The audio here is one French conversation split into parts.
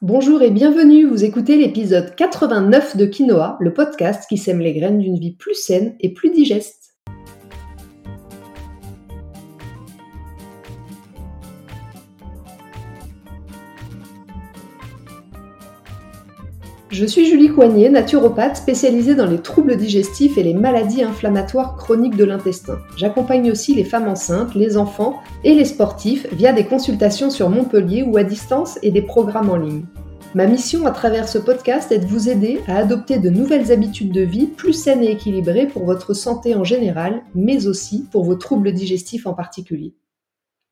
Bonjour et bienvenue, vous écoutez l'épisode 89 de Quinoa, le podcast qui sème les graines d'une vie plus saine et plus digeste. Je suis Julie Coignet, naturopathe spécialisée dans les troubles digestifs et les maladies inflammatoires chroniques de l'intestin. J'accompagne aussi les femmes enceintes, les enfants et les sportifs via des consultations sur Montpellier ou à distance et des programmes en ligne. Ma mission à travers ce podcast est de vous aider à adopter de nouvelles habitudes de vie plus saines et équilibrées pour votre santé en général, mais aussi pour vos troubles digestifs en particulier.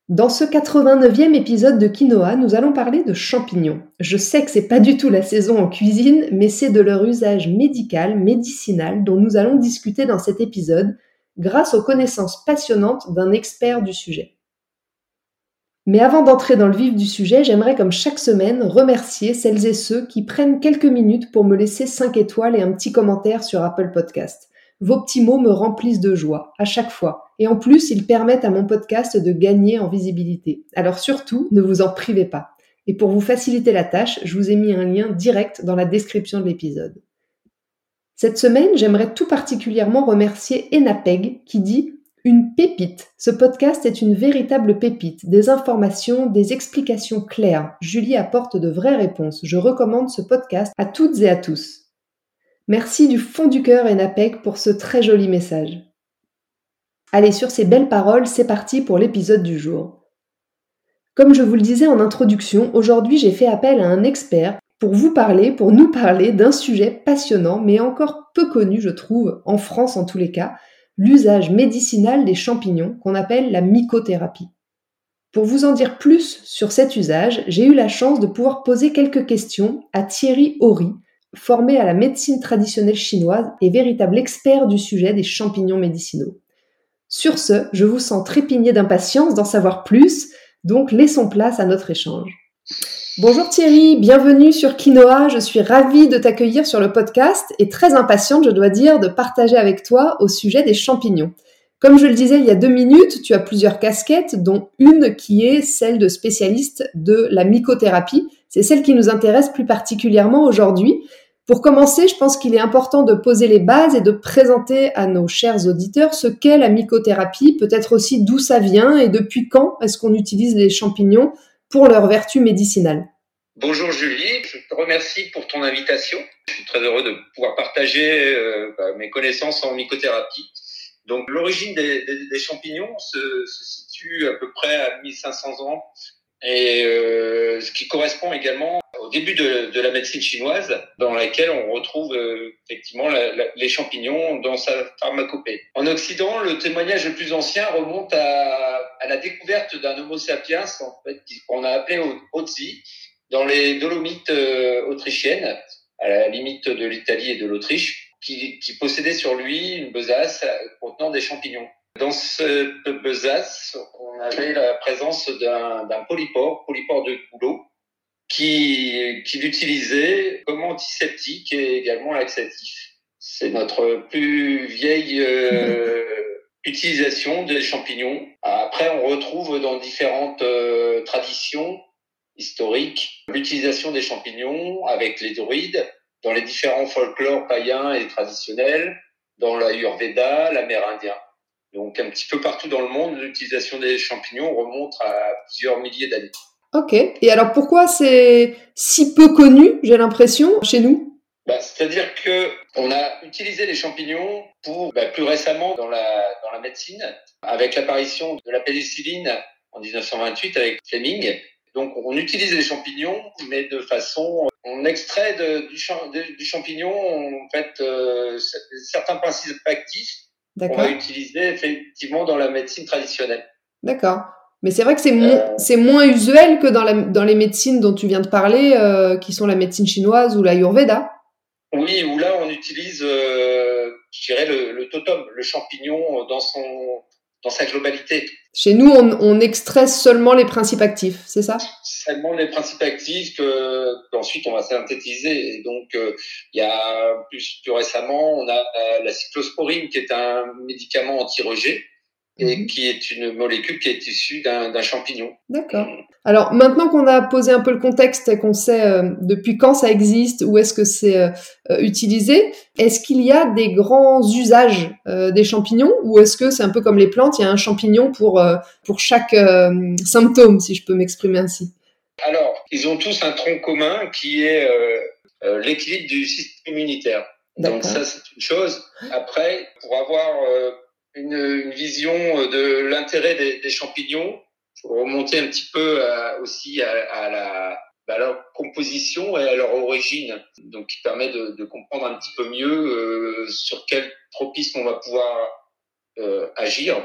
Dans ce 89e épisode de Quinoa, nous allons parler de champignons. Je sais que c'est pas du tout la saison en cuisine, mais c'est de leur usage médical, médicinal dont nous allons discuter dans cet épisode grâce aux connaissances passionnantes d'un expert du sujet. Mais avant d'entrer dans le vif du sujet, j'aimerais comme chaque semaine remercier celles et ceux qui prennent quelques minutes pour me laisser 5 étoiles et un petit commentaire sur Apple Podcast. Vos petits mots me remplissent de joie à chaque fois. Et en plus, ils permettent à mon podcast de gagner en visibilité. Alors surtout, ne vous en privez pas. Et pour vous faciliter la tâche, je vous ai mis un lien direct dans la description de l'épisode. Cette semaine, j'aimerais tout particulièrement remercier Enapeg qui dit une pépite. Ce podcast est une véritable pépite, des informations, des explications claires. Julie apporte de vraies réponses. Je recommande ce podcast à toutes et à tous. Merci du fond du cœur Enapec pour ce très joli message. Allez, sur ces belles paroles, c'est parti pour l'épisode du jour. Comme je vous le disais en introduction, aujourd'hui j'ai fait appel à un expert pour vous parler, pour nous parler d'un sujet passionnant, mais encore peu connu, je trouve, en France en tous les cas, l'usage médicinal des champignons qu'on appelle la mycothérapie. Pour vous en dire plus sur cet usage, j'ai eu la chance de pouvoir poser quelques questions à Thierry Horry, formé à la médecine traditionnelle chinoise et véritable expert du sujet des champignons médicinaux. Sur ce, je vous sens trépigner d'impatience d'en savoir plus, donc laissons place à notre échange. Bonjour Thierry, bienvenue sur Quinoa. Je suis ravie de t'accueillir sur le podcast et très impatiente, je dois dire, de partager avec toi au sujet des champignons. Comme je le disais il y a deux minutes, tu as plusieurs casquettes, dont une qui est celle de spécialiste de la mycothérapie. C'est celle qui nous intéresse plus particulièrement aujourd'hui. Pour commencer, je pense qu'il est important de poser les bases et de présenter à nos chers auditeurs ce qu'est la mycothérapie, peut-être aussi d'où ça vient et depuis quand est-ce qu'on utilise les champignons pour leurs vertus médicinales. Bonjour Julie, je te remercie pour ton invitation. Je suis très heureux de pouvoir partager euh, bah, mes connaissances en mycothérapie. Donc l'origine des, champignons se, situe à peu près à 1500 ans et euh, qui correspond également au début de, la médecine chinoise, dans laquelle on retrouve euh, effectivement les champignons dans sa pharmacopée. En Occident, le témoignage le plus ancien remonte à, la découverte d'un Homo sapiens, en fait, qu'on a appelé Otzi, dans les Dolomites euh, autrichiennes, à la limite de l'Italie et de l'Autriche, qui, qui possédait sur lui une besace contenant des champignons. Dans cette besace, on avait la présence d'un polypore, polypore de Goulot, qui, qui l'utilisait comme antiseptique et également laxatif. C'est notre plus vieille euh, utilisation des champignons. Après, on retrouve dans différentes euh, traditions historiques l'utilisation des champignons avec les druides, dans les différents folklores païens et traditionnels, dans l'Ayurveda, l'Amérindien. Donc un petit peu partout dans le monde, l'utilisation des champignons remonte à plusieurs milliers d'années. Ok. Et alors pourquoi c'est si peu connu, j'ai l'impression, chez nous? Bah, C'est-à-dire que on a utilisé les champignons pour bah, plus récemment dans la dans la médecine, avec l'apparition de la pénicilline en 1928 avec Fleming. Donc on utilise les champignons, mais de façon, on extrait de, du, du, champignon en fait euh, certains principes actifs qu'on va utiliser effectivement dans la médecine traditionnelle. D'accord. Mais c'est vrai que c'est euh... moins usuel que dans, la, dans les médecines dont tu viens de parler, euh, qui sont la médecine chinoise ou l'ayurveda. Oui, où là on utilise, euh, je dirais, le, le, totem, le champignon dans, son, dans sa globalité. Chez nous, on, on extrait seulement les principes actifs, c'est ça? Seulement les principes actifs que qu'ensuite on va synthétiser. Et donc, euh, il y a plus, plus récemment, on a euh, la cyclosporine qui est un médicament anti-rejet et mhm. qui est une molécule qui est issue d'un champignon. D'accord. Alors maintenant qu'on a posé un peu le contexte et qu'on sait euh, depuis quand ça existe, où est-ce que c'est euh, euh, utilisé, est-ce qu'il y a des grands usages des champignons ou est-ce que c'est un peu comme les plantes, il y a un champignon pour, pour chaque symptôme, si je peux m'exprimer ainsi? Alors, ils ont tous un tronc commun qui est l'équilibre du système immunitaire. Donc ça, c'est une chose. Après, pour avoir une, une vision de l'intérêt des, des, champignons. Remonter un petit peu aussi à, à, la, à, leur composition et à leur origine, donc qui permet de, de comprendre un petit peu mieux euh, sur quel tropisme on va pouvoir euh, agir.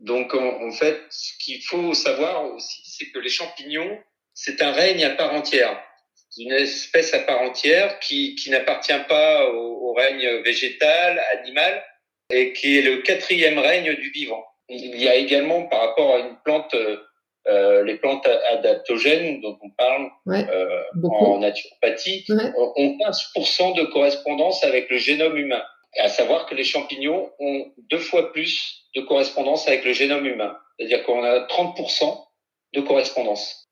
Donc en, en, fait, ce qu'il faut savoir aussi, c'est que les champignons, c'est un règne à part entière une espèce à part entière qui, qui n'appartient pas au, au, règne végétal, animal, et qui est le quatrième règne du vivant. Il y a également par rapport à une plante, euh, les plantes adaptogènes dont on parle euh, en naturopathie, ont 15% de correspondance avec le génome humain. À savoir que les champignons ont deux fois plus de correspondance avec le génome humain. C'est-à-dire qu'on a 30% de correspondance.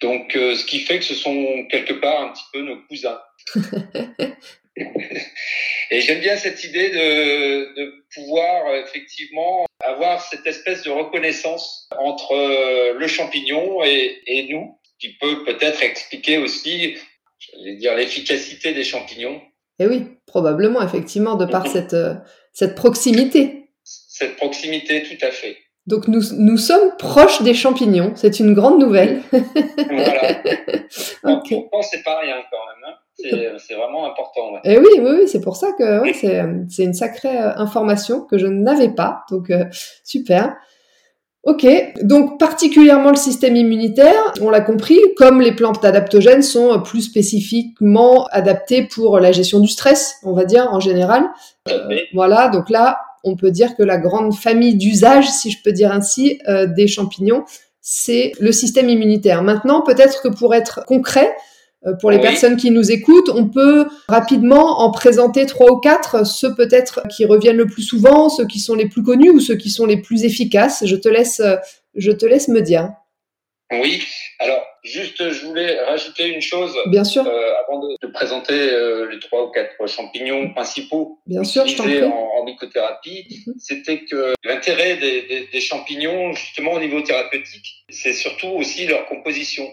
Donc, euh, ce qui fait que ce sont quelque part un petit peu nos cousins. Et j'aime bien cette idée de, de, pouvoir effectivement avoir cette espèce de reconnaissance entre euh, le champignon et, et nous, qui peut peut-être expliquer aussi, j'allais dire, l'efficacité des champignons. Et eh oui, probablement, effectivement, de par cette, euh, cette proximité. Cette proximité, tout à fait. Donc nous, nous sommes proches des champignons, c'est une grande nouvelle. voilà. okay. Pourtant, c'est pas rien quand même. Hein. C'est vraiment important. Et eh oui, oui, oui c'est pour ça que ouais, c'est une sacrée euh, information que je n'avais pas. Donc, euh, super. Ok, donc particulièrement le système immunitaire, on l'a compris, comme les plantes adaptogènes sont plus spécifiquement adaptées pour la gestion du stress, on va dire en général. Euh, voilà, donc là, on peut dire que la grande famille d'usage, si je peux dire ainsi, euh, des champignons, c'est le système immunitaire. Maintenant, peut-être que pour être concret, euh, pour les personnes qui nous écoutent, on peut rapidement en présenter trois ou quatre, ceux peut-être qui reviennent le plus souvent, ceux qui sont les plus connus ou ceux qui sont les plus efficaces. Je te laisse, euh, je te laisse me dire. Oui, alors juste je voulais rajouter une chose. Bien sûr. Euh, avant de, de présenter euh, les trois ou quatre champignons principaux Bien sûr, utilisés en, en, mycothérapie, mm -hmm. c'était que l'intérêt des, des, des, champignons, justement au niveau thérapeutique, c'est surtout aussi leur composition.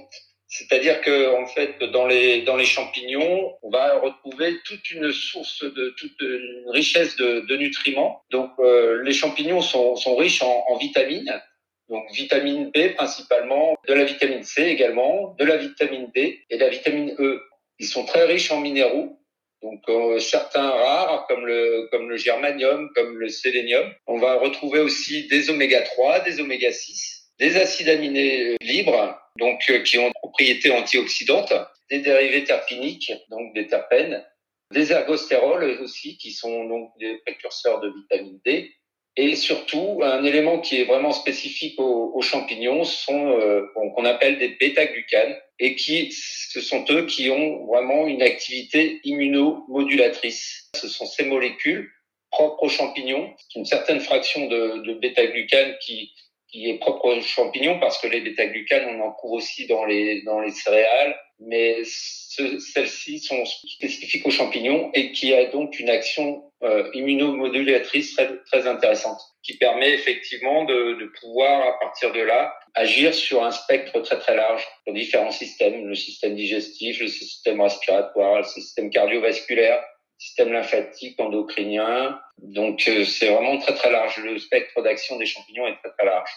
C'est-à-dire que en fait, dans les dans les champignons, on va retrouver toute une source de toute une richesse de, nutriments. Donc, euh, les champignons sont, sont riches en, en, vitamines. Donc, vitamine B principalement, de la vitamine C également, de la vitamine D et de la vitamine E. Ils sont très riches en minéraux. Donc euh, certains rares comme le comme le germanium, comme le sélénium. On va retrouver aussi des oméga 3, des oméga 6, des acides aminés libres donc euh, qui ont propriétés antioxydantes, des dérivés terpiniques, donc des terpènes, des ergostérols aussi, qui sont donc des précurseurs de vitamine D, et surtout un élément qui est vraiment spécifique aux, aux champignons sont euh, qu'on appelle des bêta-glucanes et qui ce sont eux qui ont vraiment une activité immunomodulatrice. Ce sont ces molécules propres aux champignons, une certaine fraction de, de bêta-glucanes qui qui est propre aux champignons parce que les bêta-glucanes, on en trouve aussi dans les, dans les céréales, mais celles-ci sont spécifiques aux champignons et qui a donc une action euh, immunomodulatrice très, très intéressante qui permet effectivement de, de pouvoir, à partir de là, agir sur un spectre très très large, sur différents systèmes, le système digestif, le système respiratoire, le système cardiovasculaire, système lymphatique, endocrinien. Donc euh, c'est vraiment très très large. Le spectre d'action des champignons est très très large.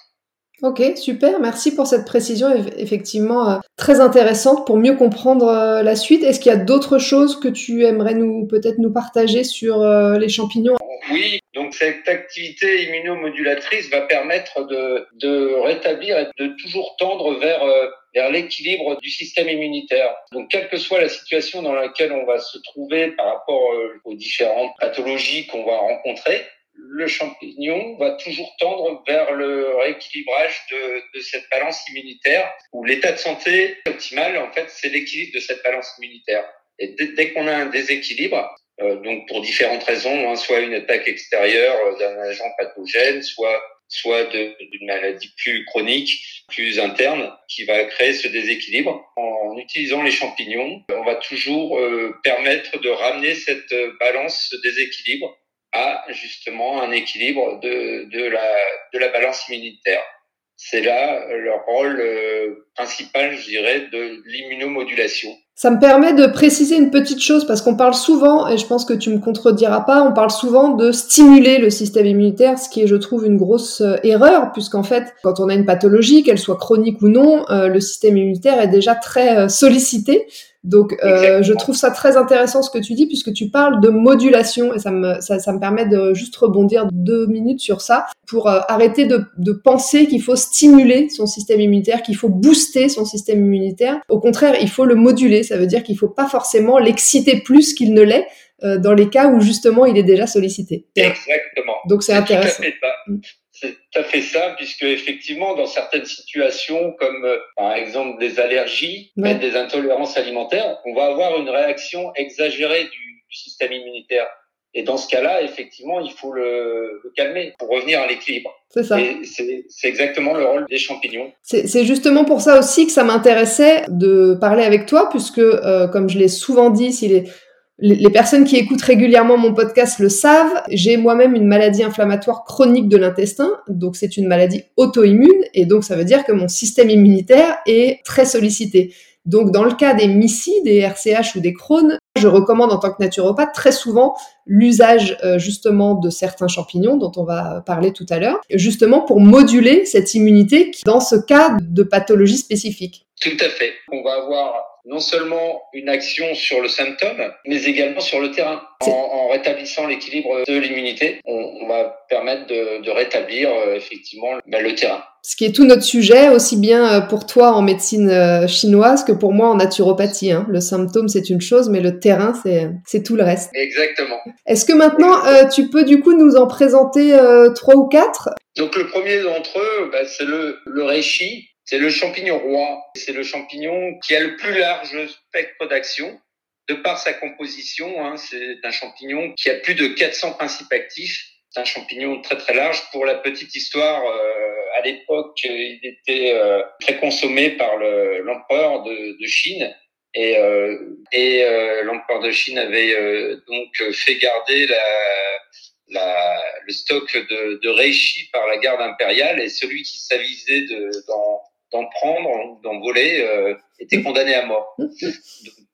Ok, super, merci pour cette précision effectivement euh, très intéressante pour mieux comprendre euh, la suite. Est-ce qu'il y a d'autres choses que tu aimerais nous peut-être nous partager sur les champignons? Oui, donc cette activité immunomodulatrice va permettre de, de rétablir et de toujours tendre vers, euh, vers l'équilibre du système immunitaire. Donc quelle que soit la situation dans laquelle on va se trouver par rapport euh, aux différentes pathologies qu'on va rencontrer, le champignon va toujours tendre vers le rééquilibrage de, de cette balance immunitaire, où l'état de santé optimal, en fait, c'est l'équilibre de cette balance immunitaire. Et dès, dès qu'on a un déséquilibre, donc pour différentes raisons, hein, soit une attaque extérieure euh, d'un agent pathogène, soit soit d'une maladie plus chronique, plus interne, qui va créer ce déséquilibre. En utilisant les champignons, on va toujours euh, permettre de ramener cette balance, ce déséquilibre, à justement un équilibre de, de, la, de la balance immunitaire. C'est là leur rôle euh, principal, je dirais, de l'immunomodulation. Ça me permet de préciser une petite chose parce qu'on parle souvent, et je pense que tu me contrediras pas, on parle souvent de stimuler le système immunitaire, ce qui est, je trouve, une grosse euh, erreur, puisqu'en fait, quand on a une pathologie, qu'elle soit chronique ou non, euh, le système immunitaire est déjà très euh, sollicité. Donc, euh, je trouve ça très intéressant ce que tu dis, puisque tu parles de modulation, et ça me, ça, ça me permet de juste rebondir deux minutes sur ça, pour euh, arrêter de, de penser qu'il faut stimuler son système immunitaire, qu'il faut booster son système immunitaire. Au contraire, il faut le moduler, ça veut dire qu'il faut pas forcément l'exciter plus qu'il ne l'est, euh, dans les cas où justement il est déjà sollicité. Exactement. Donc c'est intéressant. C'est tout à fait ça, puisque effectivement, dans certaines situations, comme euh, par exemple des allergies, des intolérances alimentaires, on va avoir une réaction exagérée du, du système immunitaire. Et dans ce cas-là, effectivement, il faut le, le calmer pour revenir à l'équilibre. C'est ça. C'est exactement le rôle des champignons. C'est justement pour ça aussi que ça m'intéressait de parler avec toi, puisque, euh, comme je l'ai souvent dit, s'il est les personnes qui écoutent régulièrement mon podcast le savent, j'ai moi-même une maladie inflammatoire chronique de l'intestin, donc c'est une maladie auto-immune, et donc ça veut dire que mon système immunitaire est très sollicité. Donc dans le cas des MICI, des RCH ou des Crohn, je recommande en tant que naturopathe très souvent l'usage euh, justement de certains champignons dont on va parler tout à l'heure, justement pour moduler cette immunité dans ce cas de pathologie spécifique. Tout à fait. On va avoir non seulement une action sur le symptôme, mais également sur le terrain. En, en rétablissant l'équilibre de l'immunité, on, on, va permettre de, de rétablir euh, effectivement ben, le terrain. Ce qui est tout notre sujet, aussi bien euh, pour toi en médecine euh, chinoise que pour moi en naturopathie. Hein. Le symptôme, c'est une chose, mais le terrain, c'est tout le reste. Exactement. Est-ce que maintenant, euh, tu peux du coup nous en présenter euh, trois ou quatre? Donc le premier d'entre eux, ben, c'est le, le reishi. C'est le champignon roi. C'est le champignon qui a le plus large spectre d'action. De par sa composition, hein, c'est un champignon qui a plus de 400 principes actifs. C'est un champignon très très large. Pour la petite histoire, euh, à l'époque, il était euh, très consommé par l'empereur de, de, Chine. Et, euh, et euh, l'empereur de Chine avait euh, donc fait garder la, la, le stock de, de reishi par la garde impériale et celui qui s'avisait d'en d'en prendre, d'en voler, euh, était condamné à mort.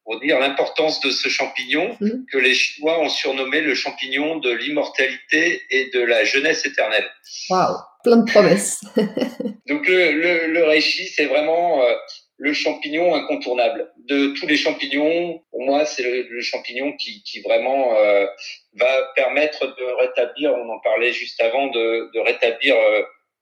pour dire l'importance de ce champignon que les Chinois ont surnommé le champignon de l'immortalité et de la jeunesse éternelle. Waouh, plein de promesses. Donc le, le, le reishi, c'est vraiment euh, le champignon incontournable. De tous les champignons, pour moi, c'est le, le, champignon qui, qui vraiment euh, va permettre de rétablir, on en parlait juste avant, de, de rétablir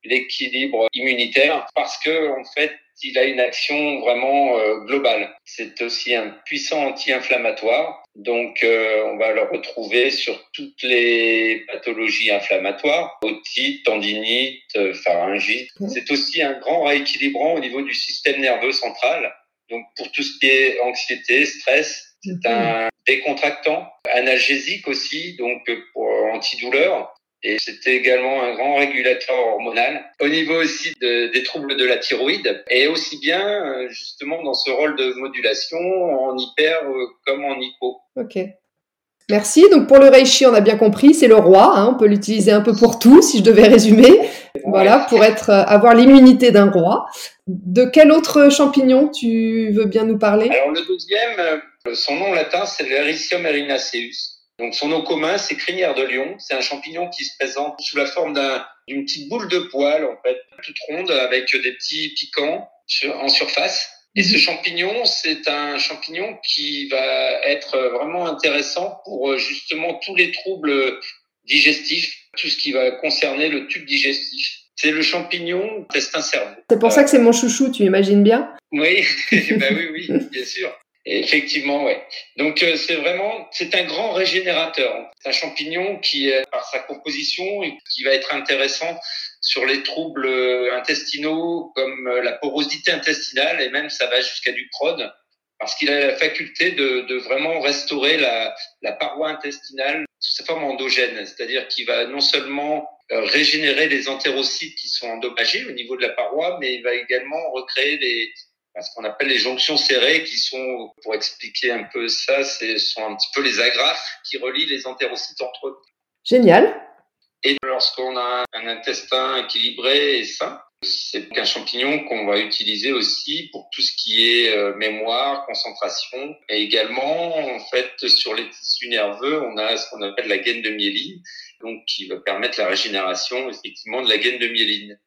l'équilibre immunitaire parce que en fait il a une action vraiment euh, globale. C'est aussi un puissant anti-inflammatoire. Donc euh, on va le retrouver sur toutes les pathologies inflammatoires, otite, tendinite, euh, pharyngite. C'est aussi un grand rééquilibrant au niveau du système nerveux central. Donc pour tout ce qui est anxiété, stress, c'est un décontractant, analgésique aussi, donc pour antidouleur. Et c'était également un grand régulateur hormonal. Au niveau aussi de, des troubles de la thyroïde, et aussi bien euh, justement dans ce rôle de modulation en hyper euh, comme en hypo. Ok. Merci. Donc pour le reishi, on a bien compris, c'est le roi. Hein, on peut l'utiliser un peu pour tout, si je devais résumer. Voilà, pour être euh, avoir l'immunité d'un roi. De quel autre champignon tu veux bien nous parler? Alors le deuxième, son nom latin, c'est l'Ericium erinaceus. Donc son nom commun, c'est crinière de lion. C'est un champignon qui se présente sous la forme d'une petite boule de poils, en fait, toute ronde, avec des petits piquants en surface. Et ce champignon, c'est un champignon qui va être vraiment intéressant pour justement tous les troubles digestifs, tout ce qui va concerner le tube digestif. C'est le champignon intestin-cerveau. C'est pour ça que c'est mon chouchou, tu imagines bien? Oui, bah oui, oui, bien sûr. Effectivement, ouais. Donc euh, c'est vraiment, c'est un grand régénérateur. C'est un champignon qui, par sa composition, qui va être intéressant sur les troubles intestinaux comme la porosité intestinale et même ça va jusqu'à du Crohn parce qu'il a la faculté de, de vraiment restaurer la, la, paroi intestinale sous sa forme endogène, c'est-à-dire qu'il va non seulement régénérer les entérocytes qui sont endommagés au niveau de la paroi, mais il va également recréer les, ce qu'on appelle les jonctions serrées, qui sont, pour expliquer un peu ça, ce sont un petit peu les agrafes qui relient les entérocytes entre eux. Génial. Et lorsqu'on a un intestin équilibré et sain, c'est un champignon qu'on va utiliser aussi pour tout ce qui est euh, mémoire, concentration, et également en fait sur les tissus nerveux, on a ce qu'on appelle la gaine de myéline, donc qui va permettre la régénération effectivement de la gaine de myéline.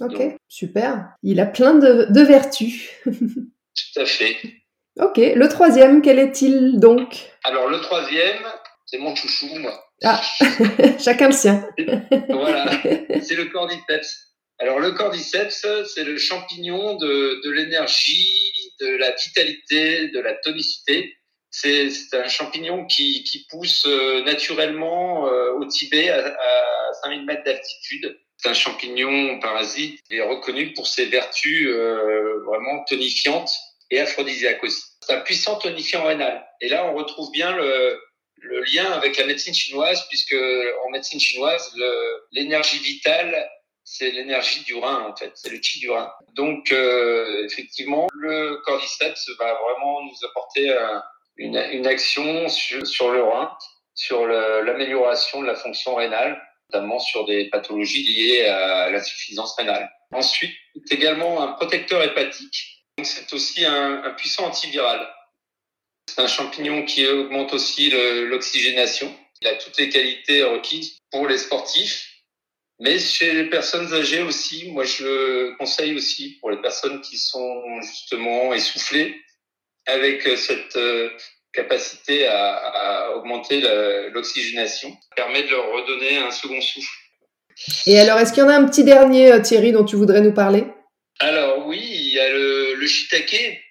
Ok, super. Il a plein de, de vertus. tout à fait. Ok, le troisième, quel est-il donc? Alors le troisième, c'est mon chouchou, moi. Ah, chacun le sien. voilà, c'est le cordyceps. Alors le cordyceps, c'est le champignon de, de l'énergie, de la vitalité, de la tonicité. C'est un champignon qui, qui pousse euh, naturellement euh, au Tibet à, à 5000 mètres d'altitude. C'est un champignon parasite. Il est reconnu pour ses vertus euh, vraiment tonifiantes et aphrodisiaques aussi. C'est un puissant tonifiant rénal. Et là, on retrouve bien le, le lien avec la médecine chinoise, puisque en médecine chinoise, l'énergie vitale, c'est l'énergie du rein, en fait, c'est le chi du rein. Donc, euh, effectivement, le cordyceps va vraiment nous apporter une, une, action sur, sur, le rein, sur l'amélioration de la fonction rénale, notamment sur des pathologies liées à l'insuffisance rénale. Ensuite, c'est également un protecteur hépatique. C'est aussi un, un puissant antiviral. C'est un champignon qui augmente aussi l'oxygénation. Il a toutes les qualités requises pour les sportifs. Mais chez les personnes âgées aussi, moi je le conseille aussi pour les personnes qui sont justement essoufflées avec cette euh, capacité à, à augmenter l'oxygénation. Permet de leur redonner un second souffle. Et alors, est-ce qu'il y en a un petit dernier, euh, Thierry, dont tu voudrais nous parler? Alors oui, il y a le, le shiitake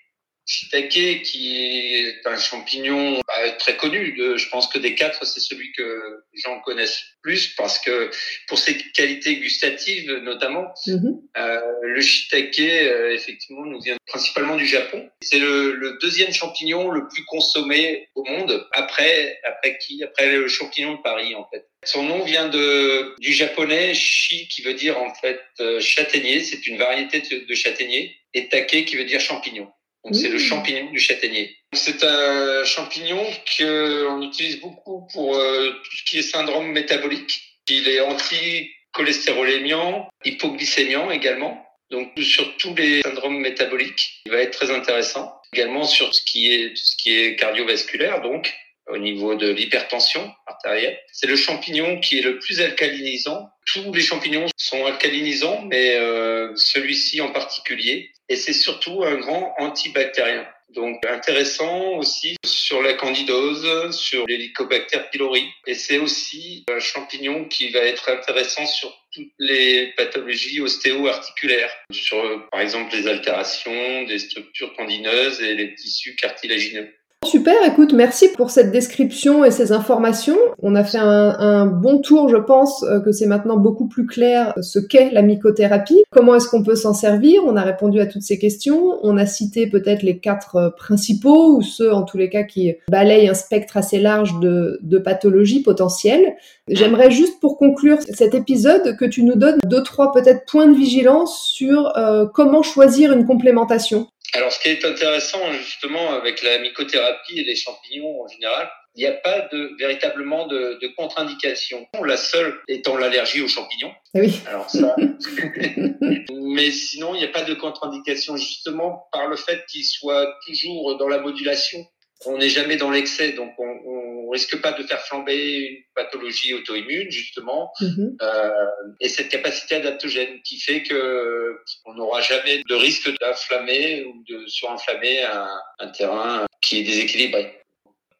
shiitake qui est un champignon très connu. De, je pense que des quatre, c'est celui que les gens connaissent plus parce que pour ses qualités gustatives notamment, mm-hmm. euh, le shiitake euh, effectivement nous vient principalement du Japon. C'est le, le, deuxième champignon le plus consommé au monde après après qui? Après le champignon de Paris en fait. Son nom vient de du japonais shi qui veut dire en fait euh, châtaignier. C'est une variété de, de châtaignier et take qui veut dire champignon. Donc c'est le mmh. champignon du châtaignier. C'est un champignon qu'on utilise beaucoup pour euh, tout ce qui est syndrome métabolique. Il est anti-cholestérolémiant, hypoglycémiant également. Donc sur tous les syndromes métaboliques, il va être très intéressant. Également sur ce qui est tout ce qui est cardiovasculaire, donc au niveau de l'hypertension artérielle. C'est le champignon qui est le plus alcalinisant. Tous les champignons sont alcalinisants, mais euh, celui-ci en particulier. Et c'est surtout un grand antibactérien. Donc intéressant aussi sur la candidose, sur l'hélicobacter pylori. Et c'est aussi un champignon qui va être intéressant sur toutes les pathologies ostéo-articulaires, sur par exemple les altérations des structures tendineuses et les tissus cartilagineux. Super, écoute, merci pour cette description et ces informations. On a fait un, bon tour, je pense euh, que c'est maintenant beaucoup plus clair ce qu'est la mycothérapie. Comment est-ce qu'on peut s'en servir On a répondu à toutes ces questions. On a cité peut-être les quatre euh, principaux ou ceux en tous les cas qui balayent un spectre assez large de, pathologies potentielles. J'aimerais juste pour conclure cet épisode que tu nous donnes deux, trois peut-être points de vigilance sur euh, comment choisir une complémentation. Alors, ce qui est intéressant justement avec la mycothérapie et les champignons en général, il n'y a pas de véritablement de, de contre-indication. La seule étant l'allergie aux champignons. Oui. Alors ça. Mais sinon, il n'y a pas de contre-indication justement par le fait qu'il soit toujours dans la modulation. On n'est jamais dans l'excès, donc on, on risque pas de faire flamber une pathologie auto-immune justement, mm-hmm. euh, et cette capacité adaptogène qui fait que on n'aura jamais de risque d'inflammer ou de surinflammer un, un terrain qui est déséquilibré.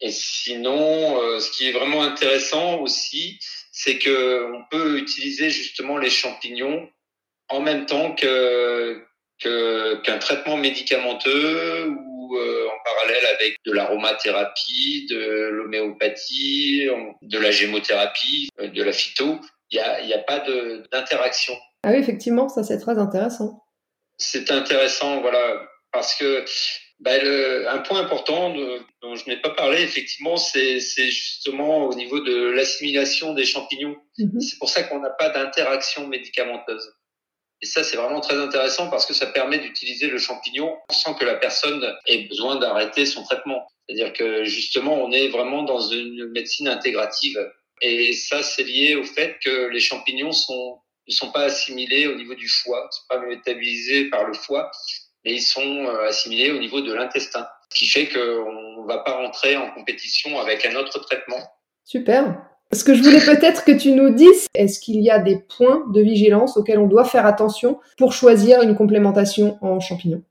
Et sinon, euh, ce qui est vraiment intéressant aussi, c'est que on peut utiliser justement les champignons en même temps que qu'un traitement médicamenteux euh, en parallèle avec de l'aromathérapie, de l'homéopathie, de la gémothérapie, euh, de la phyto. Il n'y a, y a pas d'interaction. Ah oui, effectivement, ça c'est très intéressant. C'est intéressant, voilà, parce que bah, Un point important dont je n'ai pas parlé, effectivement, c'est justement au niveau de l'assimilation des champignons. Mhm. C'est pour ça qu'on n'a pas d'interaction médicamenteuse. Et ça, c'est vraiment très intéressant parce que ça permet d'utiliser le champignon sans que la personne ait besoin d'arrêter son traitement. C'est-à-dire que justement, on est vraiment dans une médecine intégrative. Et ça, c'est lié au fait que les champignons ne sont pas assimilés au niveau du foie, ne sont pas métabolisés par le foie, mais ils sont euh, assimilés au niveau de l'intestin. Ce qui fait qu'on ne va pas rentrer en compétition avec un autre traitement. Super. Ce que je voulais peut-être que tu nous dises, est-ce qu'il y a des points de vigilance auxquels on doit faire attention pour choisir une complémentation en champignons?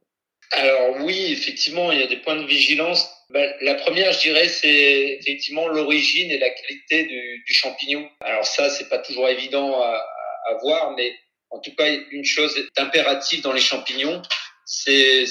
Alors oui, effectivement, il y a des points de vigilance. Ben, la première, je dirais, c'est effectivement l'origine et la qualité du, champignon. Alors ça, c'est pas toujours évident à, à, voir, mais en tout cas, une chose impérative dans les champignons, c'est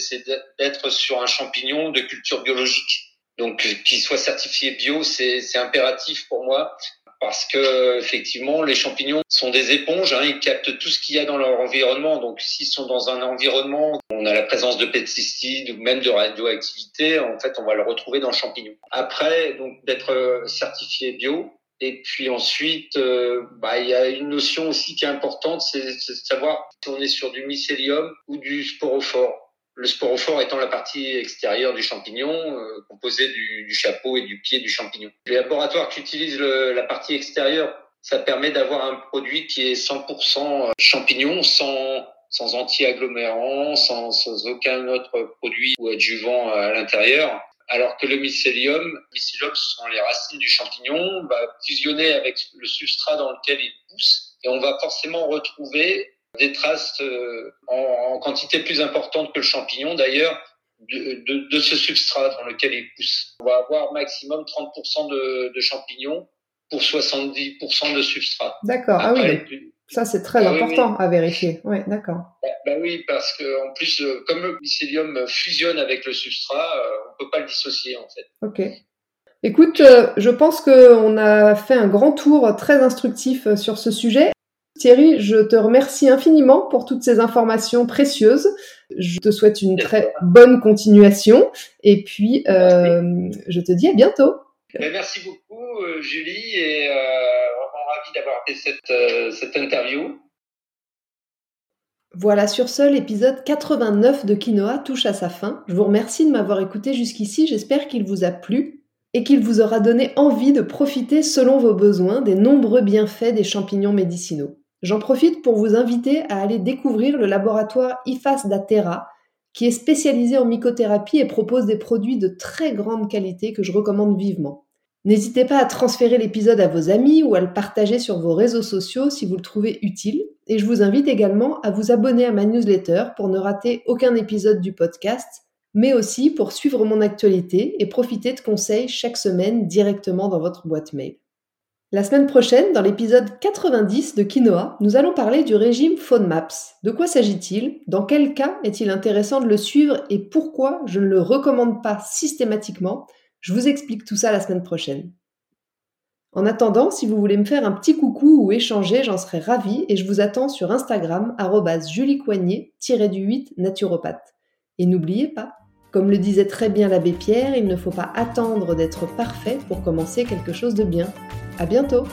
d'être sur un champignon de culture biologique. Donc, qu'il soit certifié bio, c'est impératif pour moi parce que effectivement, les champignons sont des éponges, hein, ils captent tout ce qu'il y a dans leur environnement. Donc, s'ils sont dans un environnement où on a la présence de pesticides ou même de radioactivité, en fait, on va le retrouver dans le champignon. Après, donc d'être certifié bio. Et puis ensuite, euh, bah, il y a une notion aussi qui est importante, c'est de savoir si on est sur du mycélium ou du sporophore. Le sporophore étant la partie extérieure du champignon, euh, composée du, du, chapeau et du pied du champignon. Les laboratoires qui utilisent le, la partie extérieure, ça permet d'avoir un produit qui est 100% champignon, sans, sans anti-agglomérants, sans, sans, aucun autre produit ou adjuvant à l'intérieur. Alors que le mycélium, mycélium, ce sont les racines du champignon, va fusionner avec le substrat dans lequel il pousse, et on va forcément retrouver des traces euh, en, quantité plus importante que le champignon d'ailleurs de, de, ce substrat dans lequel il pousse. On va avoir maximum 30% de, de, champignons pour 70% de substrat. D'accord, ah oui, ça c'est très ah important à vérifier. Oui, d'accord. Bah, bah, oui, parce que en plus, euh, comme le mycélium fusionne avec le substrat, euh, on peut pas le dissocier en fait. Ok. Écoute, je pense qu'on a fait un grand tour très instructif sur ce sujet. Thierry, je te remercie infiniment pour toutes ces informations précieuses. Je te souhaite une très bonne continuation et puis euh, je te dis à bientôt. Ben, merci beaucoup euh, Julie et euh, vraiment ravi d'avoir fait cette, cette interview. Voilà, sur ce, l'épisode 89 de Quinoa touche à sa fin. Je vous remercie de m'avoir écouté jusqu'ici, j'espère qu'il vous a plu et qu'il vous aura donné envie de profiter selon vos besoins des nombreux bienfaits des champignons médicinaux. J'en profite pour vous inviter à aller découvrir le laboratoire IFAS d'Atera, qui est spécialisé en mycothérapie et propose des produits de très grande qualité que je recommande vivement. N'hésitez pas à transférer l'épisode à vos amis ou à le partager sur vos réseaux sociaux si vous le trouvez utile. Et je vous invite également à vous abonner à ma newsletter pour ne rater aucun épisode du podcast, mais aussi pour suivre mon actualité et profiter de conseils chaque semaine directement dans votre boîte mail. La semaine prochaine, dans l'épisode 90 de Quinoa, nous allons parler du régime PhoneMaps. De quoi s'agit-il? Dans quel cas est-il intéressant de le suivre et pourquoi je ne le recommande pas systématiquement? Je vous explique tout ça la semaine prochaine. En attendant, si vous voulez me faire un petit coucou ou échanger, j'en serais ravie et je vous attends sur Instagram juliecoignet-du8 naturopathe. Et n'oubliez pas, comme le disait très bien l'abbé Pierre, il ne faut pas attendre d'être parfait pour commencer quelque chose de bien. À bientôt!